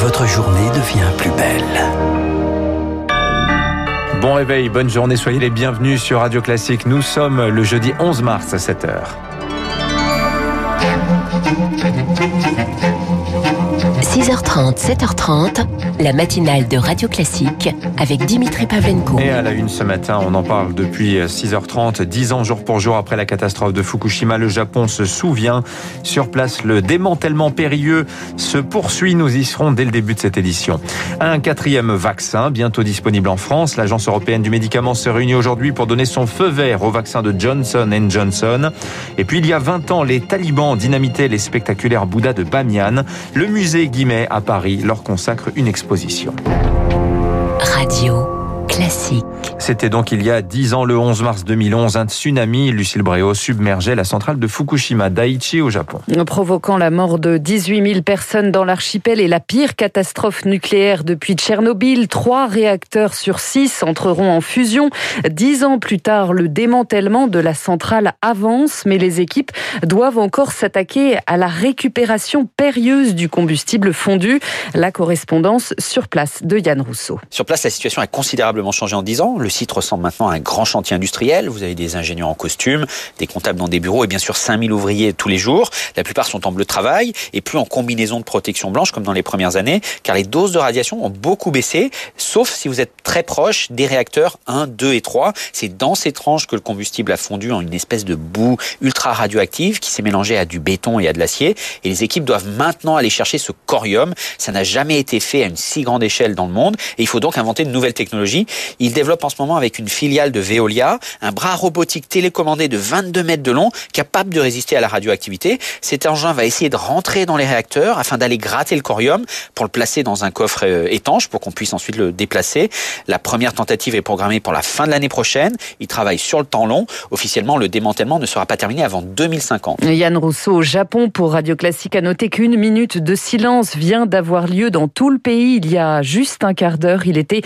votre journée devient plus belle. Bon réveil, bonne journée, soyez les bienvenus sur Radio Classique. Nous sommes le jeudi 11 mars à 7h. 6h30, 7h30, la matinale de Radio Classique avec Dimitri Pavlenko. Et à la une ce matin, on en parle depuis 6h30, 10 ans jour pour jour après la catastrophe de Fukushima. Le Japon se souvient. Sur place, le démantèlement périlleux se poursuit. Nous y serons dès le début de cette édition. Un quatrième vaccin, bientôt disponible en France. L'Agence européenne du médicament se réunit aujourd'hui pour donner son feu vert au vaccin de Johnson Johnson. Et puis il y a 20 ans, les talibans dynamitaient les spectaculaires Bouddhas de Bamiyan. Le musée Guimet à Paris leur consacre une exposition. Radio classique. C'était donc il y a 10 ans, le 11 mars 2011, un tsunami, Lucille Bréau, submergeait la centrale de Fukushima, Daiichi au Japon. Provoquant la mort de 18 000 personnes dans l'archipel et la pire catastrophe nucléaire depuis Tchernobyl, trois réacteurs sur six entreront en fusion. Dix ans plus tard, le démantèlement de la centrale avance, mais les équipes doivent encore s'attaquer à la récupération périlleuse du combustible fondu. La correspondance sur place de Yann Rousseau. Sur place, la situation a considérablement changé en 10 ans. Le site ressemble maintenant à un grand chantier industriel. Vous avez des ingénieurs en costume, des comptables dans des bureaux et bien sûr 5000 ouvriers tous les jours. La plupart sont en bleu travail et plus en combinaison de protection blanche comme dans les premières années, car les doses de radiation ont beaucoup baissé, sauf si vous êtes très proche des réacteurs 1, 2 et 3. C'est dans ces tranches que le combustible a fondu en une espèce de boue ultra radioactive qui s'est mélangée à du béton et à de l'acier. Et les équipes doivent maintenant aller chercher ce corium. Ça n'a jamais été fait à une si grande échelle dans le monde et il faut donc inventer de nouvelles technologies. Ils développent en ce moment avec une filiale de Veolia un bras robotique télécommandé de 22 mètres de long capable de résister à la radioactivité. Cet engin va essayer de rentrer dans les réacteurs afin d'aller gratter le corium pour le placer dans un coffre euh, étanche pour qu'on puisse ensuite le déplacer. La première tentative est programmée pour la fin de l'année prochaine. Ils travaillent sur le temps long. Officiellement, le démantèlement ne sera pas terminé avant 2050. Yann Rousseau au Japon pour Radio Classique a noté qu'une minute de silence vient d'avoir lieu dans tout le pays il y a juste un quart d'heure. Il était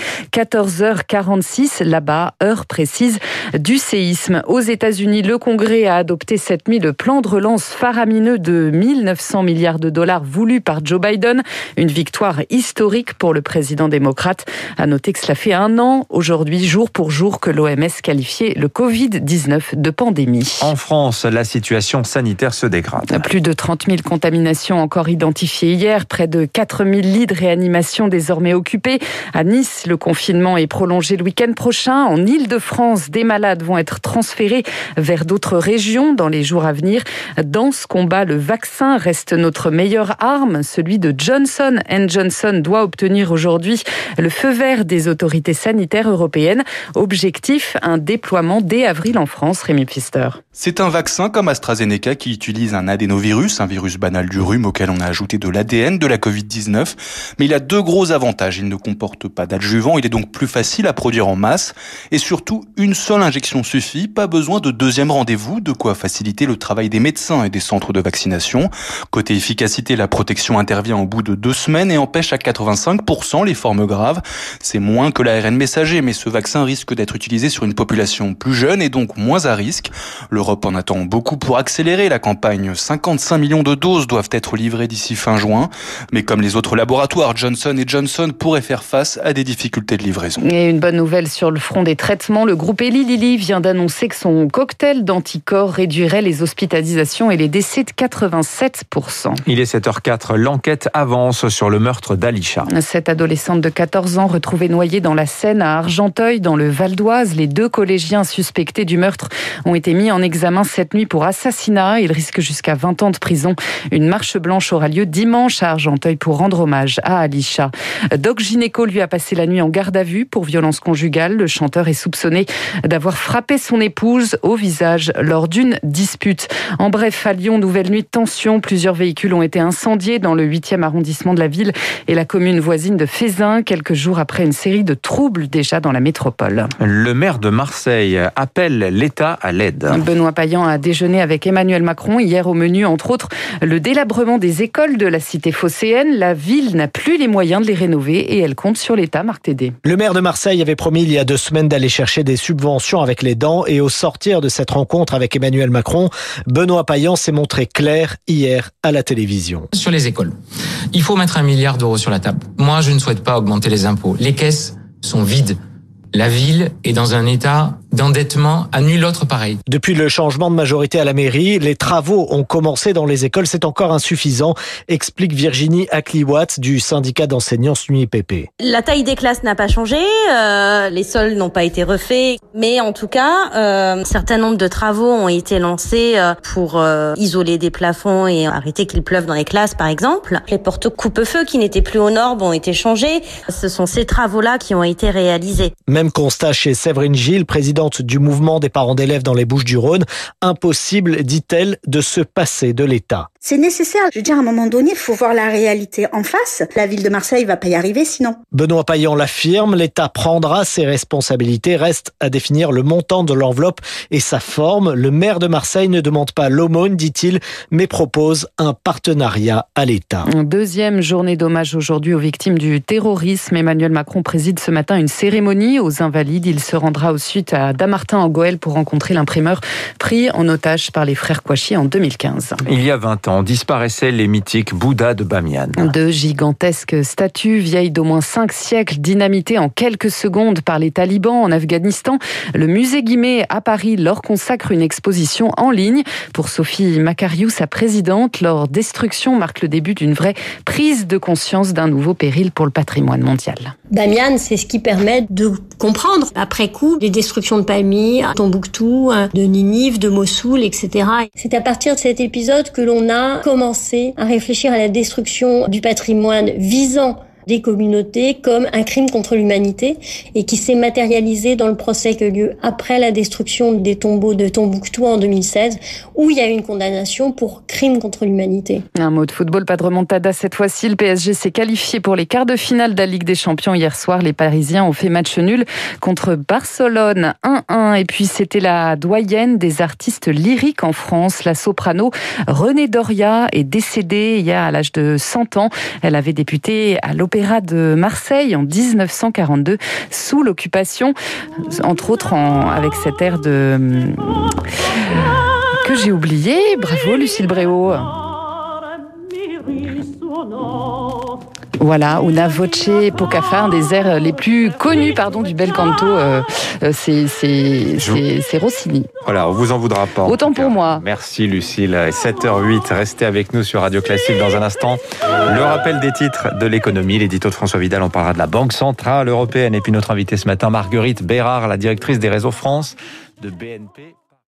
14h46 là-bas, heure précise du séisme. Aux États-Unis, le Congrès a adopté cette nuit le plan de relance faramineux de 1900 milliards de dollars voulu par Joe Biden. Une victoire historique pour le président démocrate. À noter que cela fait un an aujourd'hui, jour pour jour, que l'OMS qualifiait le Covid-19 de pandémie. En France, la situation sanitaire se dégrade. Plus de 30 000 contaminations encore identifiées hier, près de 4 000 lits de réanimation désormais occupés. À Nice, le confinement est prolongé le week-end prochain. En Ile-de-France, des malades vont être transférés vers d'autres régions dans les jours à venir. Dans ce combat, le vaccin reste notre meilleure arme. Celui de Johnson Johnson doit obtenir aujourd'hui le feu vert des autorités sanitaires européennes. Objectif, un déploiement dès avril en France. Rémi Pfister. C'est un vaccin comme AstraZeneca qui utilise un adénovirus, un virus banal du rhume auquel on a ajouté de l'ADN de la Covid-19. Mais il a deux gros avantages. Il ne comporte pas d'adjuvant, il est donc plus facile à produire en masse. Et surtout, une seule injection suffit, pas besoin de deuxième rendez-vous, de quoi faciliter le travail des médecins et des centres de vaccination. Côté efficacité, la protection intervient au bout de deux semaines et empêche à 85% les formes graves. C'est moins que l'ARN messager, mais ce vaccin risque d'être utilisé sur une population plus jeune et donc moins à risque. L'Europe en attend beaucoup pour accélérer la campagne. 55 millions de doses doivent être livrées d'ici fin juin. Mais comme les autres laboratoires, Johnson Johnson pourrait faire face à des difficultés de livraison. Et une bonne nouvelle sur le front des traitements. Le groupe Eli Lilly vient d'annoncer que son cocktail d'anticorps réduirait les hospitalisations et les décès de 87%. Il est 7h04. L'enquête avance sur le meurtre d'Alisha. Cette adolescente de 14 ans retrouvée noyée dans la Seine à Argenteuil, dans le Val d'Oise. Les deux collégiens suspectés du meurtre ont été mis en examen cette nuit pour assassinat. Ils risquent jusqu'à 20 ans de prison. Une marche blanche aura lieu dimanche à Argenteuil pour rendre hommage à Alisha. Doc Gineco lui a passé la nuit en garde à vue pour violence conjugale. Le chanteur est soupçonné d'avoir frappé son épouse au visage lors d'une dispute. En bref, à Lyon, nouvelle nuit de tension. Plusieurs véhicules ont été incendiés dans le 8e arrondissement de la ville et la commune voisine de Fézin, quelques jours après une série de troubles déjà dans la métropole. Le maire de Marseille appelle l'État à l'aide. Benoît Payan a déjeuné avec Emmanuel Macron hier au menu, entre autres, le délabrement des écoles de la cité phocéenne. La ville n'a plus les moyens de les rénover et elle compte sur l'État, Marc Tédé. Le maire de Marseille avait promis il y a deux semaines d'aller chercher des subventions avec les dents et au sortir de cette rencontre avec Emmanuel Macron, Benoît Payan s'est montré clair hier à la télévision. Sur les écoles. Il faut mettre un milliard d'euros sur la table. Moi, je ne souhaite pas augmenter les impôts. Les caisses sont vides. La ville est dans un état d'endettement à nul autre pareil. Depuis le changement de majorité à la mairie, les travaux ont commencé dans les écoles. C'est encore insuffisant, explique Virginie Akliwat du syndicat d'enseignants SNUIPP. La taille des classes n'a pas changé, euh, les sols n'ont pas été refaits, mais en tout cas, euh, un certain nombre de travaux ont été lancés euh, pour euh, isoler des plafonds et arrêter qu'il pleuve dans les classes, par exemple. Les portes coupe-feu qui n'étaient plus aux normes ont été changés. Ce sont ces travaux-là qui ont été réalisés. Même constat chez Séverine Gilles, présidente du mouvement des parents d'élèves dans les Bouches du Rhône. Impossible, dit-elle, de se passer de l'État. C'est nécessaire. Je veux dire, à un moment donné, il faut voir la réalité en face. La ville de Marseille va pas y arriver sinon. Benoît Payan l'affirme, l'État prendra ses responsabilités. Reste à définir le montant de l'enveloppe et sa forme. Le maire de Marseille ne demande pas l'aumône, dit-il, mais propose un partenariat à l'État. Deuxième journée d'hommage aujourd'hui aux victimes du terrorisme. Emmanuel Macron préside ce matin une cérémonie aux invalides. Il se rendra au suite à Damartin en Goël pour rencontrer l'imprimeur pris en otage par les frères Kouachi en 2015. Il y a 20 ans, disparaissaient les mythiques Bouddhas de Bamiyan. De gigantesques statues vieilles d'au moins cinq siècles, dynamitées en quelques secondes par les talibans en Afghanistan. Le musée Guimet à Paris leur consacre une exposition en ligne. Pour Sophie Macariou, sa présidente, leur destruction marque le début d'une vraie prise de conscience d'un nouveau péril pour le patrimoine mondial. Bamiyan, c'est ce qui permet de comprendre après coup les destructions Palmyre, Tombouctou, de Ninive, de Mossoul, etc. C'est à partir de cet épisode que l'on a commencé à réfléchir à la destruction du patrimoine visant des communautés comme un crime contre l'humanité et qui s'est matérialisé dans le procès qui a eu lieu après la destruction des tombeaux de Tombouctou en 2016 où il y a eu une condamnation pour crime contre l'humanité. Un mot de football, pas de remontada cette fois-ci. Le PSG s'est qualifié pour les quarts de finale de la Ligue des Champions hier soir. Les Parisiens ont fait match nul contre Barcelone 1-1 et puis c'était la doyenne des artistes lyriques en France, la soprano Renée Doria est décédée a à l'âge de 100 ans. Elle avait débuté à l'Opéra de Marseille en 1942 sous l'occupation, entre autres avec cet air de que j'ai oublié. Bravo Lucille Bréau. Voilà, Una Voce Pocafa, un des airs les plus connus pardon, du bel canto, euh, euh c'est Rossini. Voilà, on vous en voudra pas. Autant pour moi. Merci Lucille. 7h08, restez avec nous sur Radio Classique dans un instant. Le rappel des titres de l'économie, l'édito de François Vidal, on parlera de la Banque Centrale Européenne et puis notre invité ce matin, Marguerite Bérard, la directrice des réseaux France de BNP.